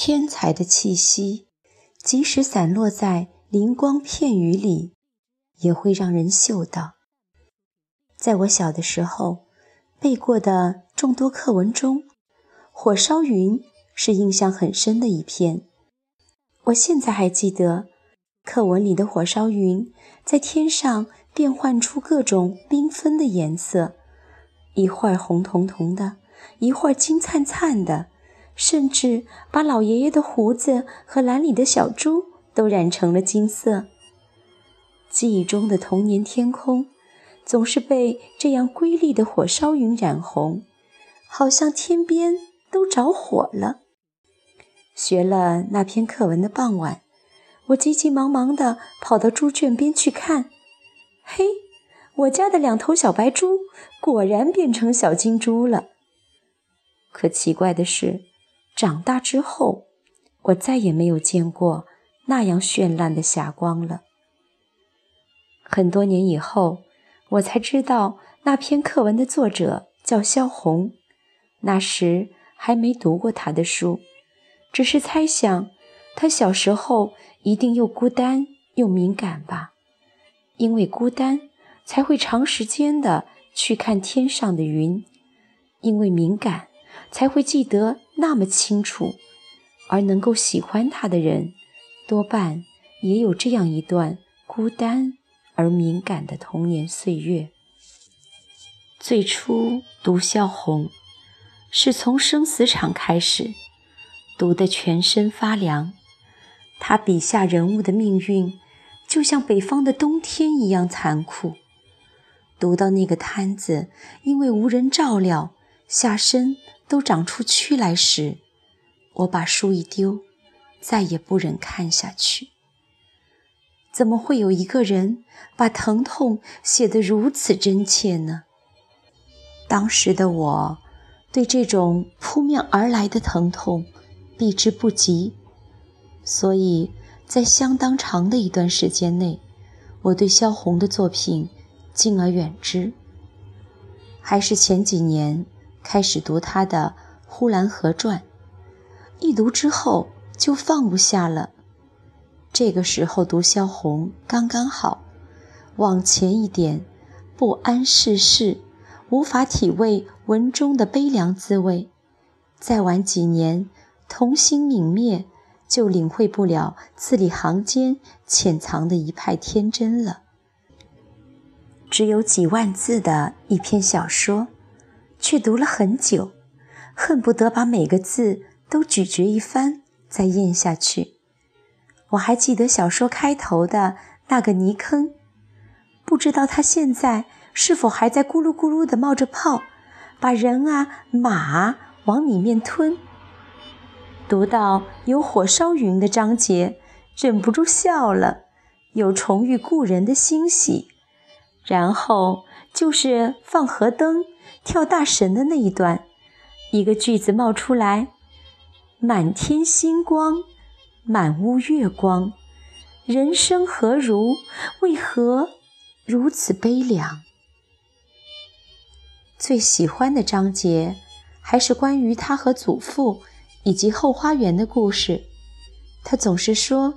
天才的气息，即使散落在灵光片语里，也会让人嗅到。在我小的时候背过的众多课文中，《火烧云》是印象很深的一篇。我现在还记得，课文里的火烧云在天上变换出各种缤纷的颜色，一会儿红彤彤的，一会儿金灿灿的，甚至把老爷爷的胡子和篮里的小猪都染成了金色。记忆中的童年天空。总是被这样瑰丽的火烧云染红，好像天边都着火了。学了那篇课文的傍晚，我急急忙忙地跑到猪圈边去看。嘿，我家的两头小白猪果然变成小金猪了。可奇怪的是，长大之后，我再也没有见过那样绚烂的霞光了。很多年以后。我才知道那篇课文的作者叫萧红，那时还没读过他的书，只是猜想他小时候一定又孤单又敏感吧，因为孤单才会长时间的去看天上的云，因为敏感才会记得那么清楚，而能够喜欢他的人，多半也有这样一段孤单。而敏感的童年岁月。最初读萧红，是从生死场开始，读得全身发凉。他笔下人物的命运，就像北方的冬天一样残酷。读到那个摊子因为无人照料，下身都长出蛆来时，我把书一丢，再也不忍看下去。怎么会有一个人把疼痛写得如此真切呢？当时的我，对这种扑面而来的疼痛避之不及，所以在相当长的一段时间内，我对萧红的作品敬而远之。还是前几年开始读他的《呼兰河传》，一读之后就放不下了。这个时候读萧红刚刚好，往前一点，不谙世事，无法体味文中的悲凉滋味；再晚几年，童心泯灭，就领会不了字里行间潜藏的一派天真了。只有几万字的一篇小说，却读了很久，恨不得把每个字都咀嚼一番，再咽下去。我还记得小说开头的那个泥坑，不知道它现在是否还在咕噜咕噜地冒着泡，把人啊马啊往里面吞。读到有火烧云的章节，忍不住笑了，有重遇故人的欣喜。然后就是放河灯、跳大神的那一段，一个句子冒出来：满天星光。满屋月光，人生何如？为何如此悲凉？最喜欢的章节还是关于他和祖父以及后花园的故事。他总是说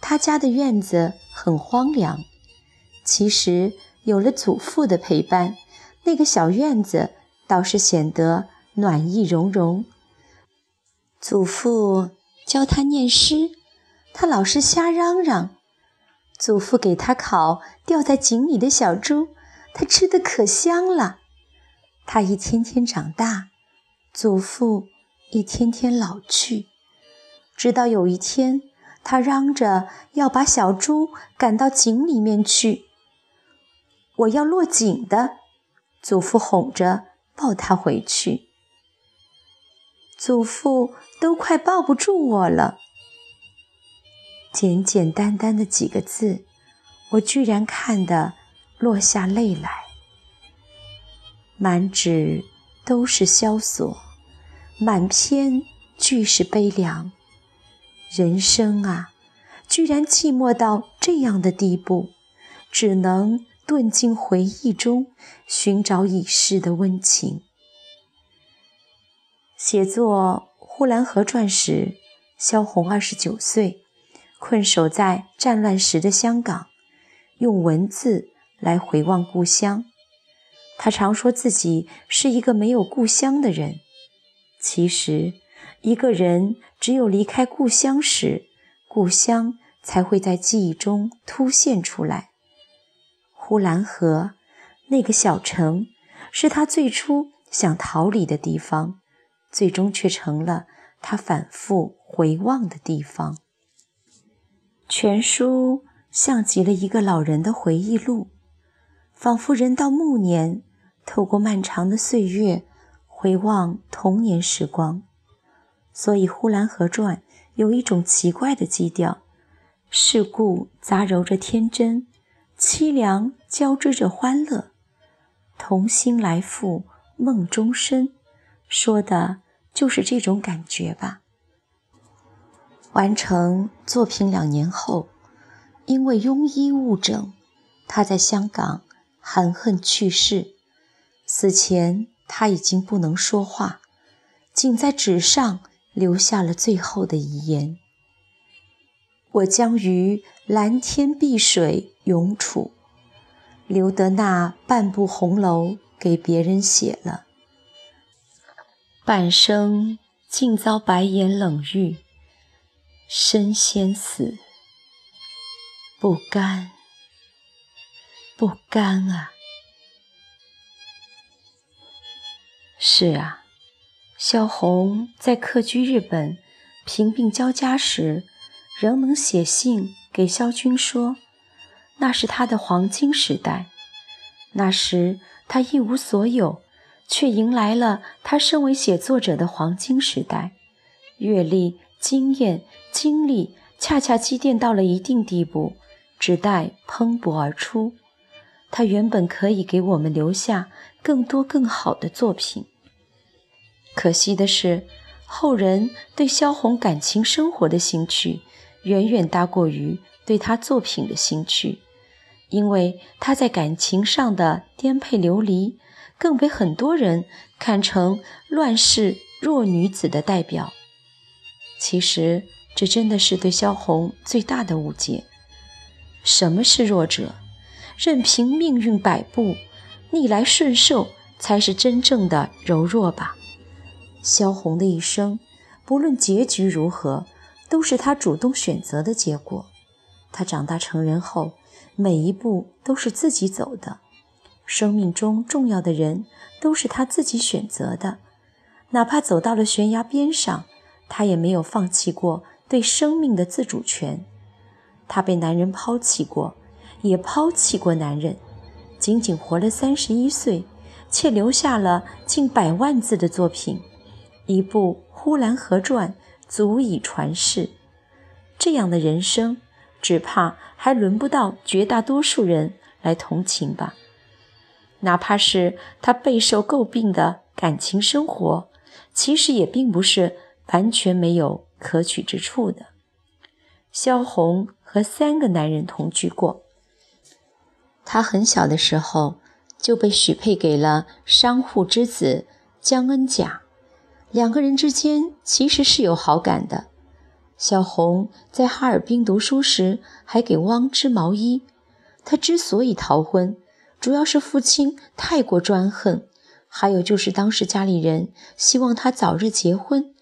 他家的院子很荒凉，其实有了祖父的陪伴，那个小院子倒是显得暖意融融。祖父。教他念诗，他老是瞎嚷嚷。祖父给他烤掉在井里的小猪，他吃的可香了。他一天天长大，祖父一天天老去，直到有一天，他嚷着要把小猪赶到井里面去。我要落井的，祖父哄着抱他回去。祖父都快抱不住我了。简简单单的几个字，我居然看得落下泪来。满纸都是萧索，满篇俱是悲凉。人生啊，居然寂寞到这样的地步，只能遁进回忆中，寻找已逝的温情。写作《呼兰河传》时，萧红二十九岁，困守在战乱时的香港，用文字来回望故乡。他常说自己是一个没有故乡的人。其实，一个人只有离开故乡时，故乡才会在记忆中突现出来。呼兰河那个小城，是他最初想逃离的地方，最终却成了他反复回望的地方。全书像极了一个老人的回忆录，仿佛人到暮年，透过漫长的岁月回望童年时光。所以，《呼兰河传》有一种奇怪的基调，世故杂糅着天真。凄凉交织着欢乐，童心来赴梦中身，说的就是这种感觉吧。完成作品两年后，因为庸医误诊，他在香港含恨去世。死前他已经不能说话，仅在纸上留下了最后的遗言。我将于蓝天碧水永处，留得那半部红楼给别人写了，半生竟遭白眼冷遇，身先死，不甘，不甘啊！是啊，萧红在客居日本，贫病交加时。仍能写信给萧军说，那是他的黄金时代。那时他一无所有，却迎来了他身为写作者的黄金时代。阅历、经验、经历恰恰积淀到了一定地步，只待蓬勃而出。他原本可以给我们留下更多更好的作品。可惜的是，后人对萧红感情生活的兴趣。远远大过于对他作品的兴趣，因为他在感情上的颠沛流离，更被很多人看成乱世弱女子的代表。其实，这真的是对萧红最大的误解。什么是弱者？任凭命运摆布，逆来顺受才是真正的柔弱吧。萧红的一生，不论结局如何。都是他主动选择的结果。他长大成人后，每一步都是自己走的。生命中重要的人都是他自己选择的，哪怕走到了悬崖边上，他也没有放弃过对生命的自主权。他被男人抛弃过，也抛弃过男人，仅仅活了三十一岁，却留下了近百万字的作品，一部《呼兰河传》。足以传世，这样的人生，只怕还轮不到绝大多数人来同情吧。哪怕是他备受诟病的感情生活，其实也并不是完全没有可取之处的。萧红和三个男人同居过，她很小的时候就被许配给了商户之子江恩甲。两个人之间其实是有好感的。小红在哈尔滨读书时还给汪织毛衣。她之所以逃婚，主要是父亲太过专横，还有就是当时家里人希望她早日结婚，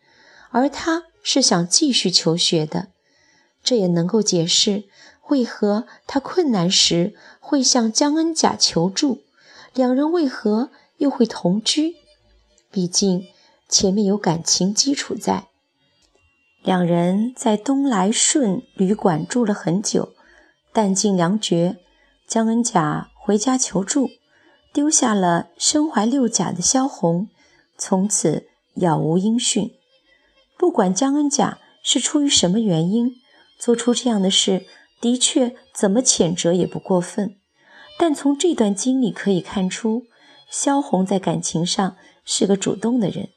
而她是想继续求学的。这也能够解释为何她困难时会向江恩甲求助，两人为何又会同居？毕竟。前面有感情基础在，两人在东来顺旅馆住了很久，弹尽粮绝，江恩甲回家求助，丢下了身怀六甲的萧红，从此杳无音讯。不管江恩甲是出于什么原因做出这样的事，的确怎么谴责也不过分。但从这段经历可以看出，萧红在感情上是个主动的人。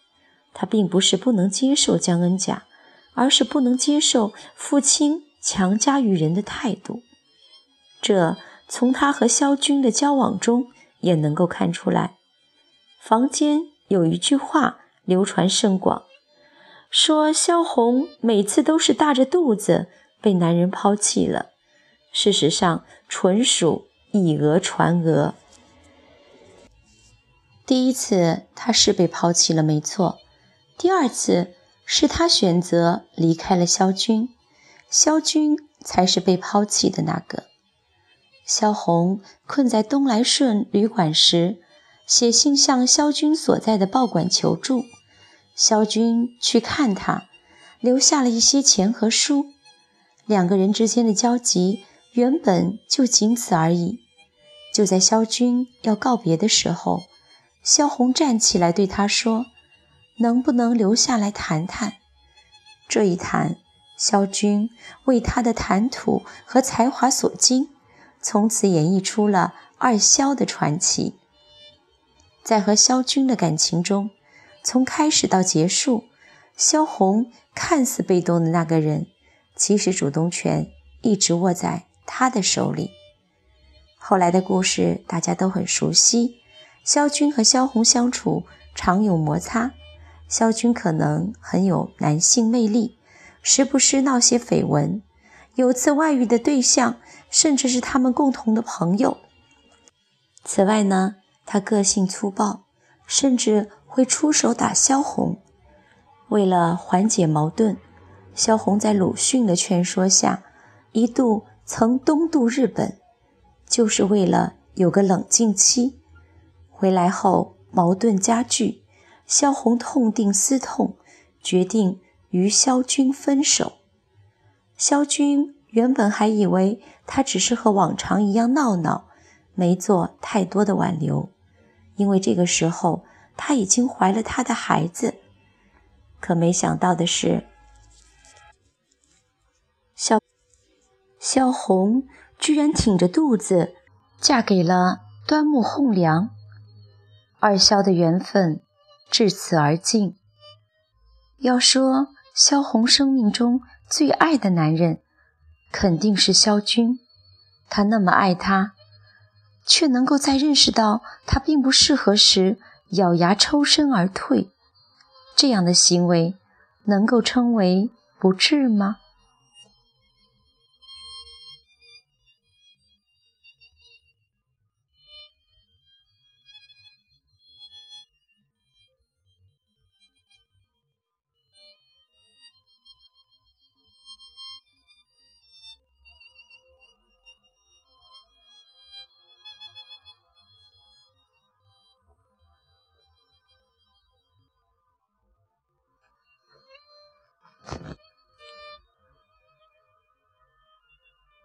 她并不是不能接受江恩甲，而是不能接受父亲强加于人的态度。这从他和萧军的交往中也能够看出来。坊间有一句话流传甚广：“说萧红每次都是大着肚子被男人抛弃了。事实上，纯属以讹传讹。第一次她是被抛弃了，没错。第二次是他选择离开了萧军，萧军才是被抛弃的那个。萧红困在东来顺旅馆时，写信向萧军所在的报馆求助。萧军去看他，留下了一些钱和书。两个人之间的交集原本就仅此而已。就在萧军要告别的时候，萧红站起来对他说：“能不能留下来谈谈？”这一谈，萧军为他的谈吐和才华所惊。从此演绎出了二萧的传奇。在和萧军的感情中，从开始到结束，萧红看似被动的那个人，其实主动权一直握在他的手里。后来的故事大家都很熟悉，萧军和萧红相处常有摩擦。萧军可能很有男性魅力，时不时闹些绯闻。有次外遇的对象，甚至是他们共同的朋友。此外呢，他个性粗暴，甚至会出手打萧红。为了缓解矛盾，萧红在鲁迅的劝说下，一度曾东渡日本，就是为了有个冷静期。回来后矛盾加剧，萧红痛定思痛，决定与萧军分手。萧军原本还以为他只是和往常一样闹闹，没做太多的挽留，因为这个时候他已经怀了他的孩子。可没想到的是，萧萧红居然挺着肚子嫁给了端木蕻良，二萧的缘分至此而尽。要说萧红生命中，最爱的男人肯定是萧军，他那么爱他，却能够在认识到他并不适合时咬牙抽身而退，这样的行为能够称为不智吗？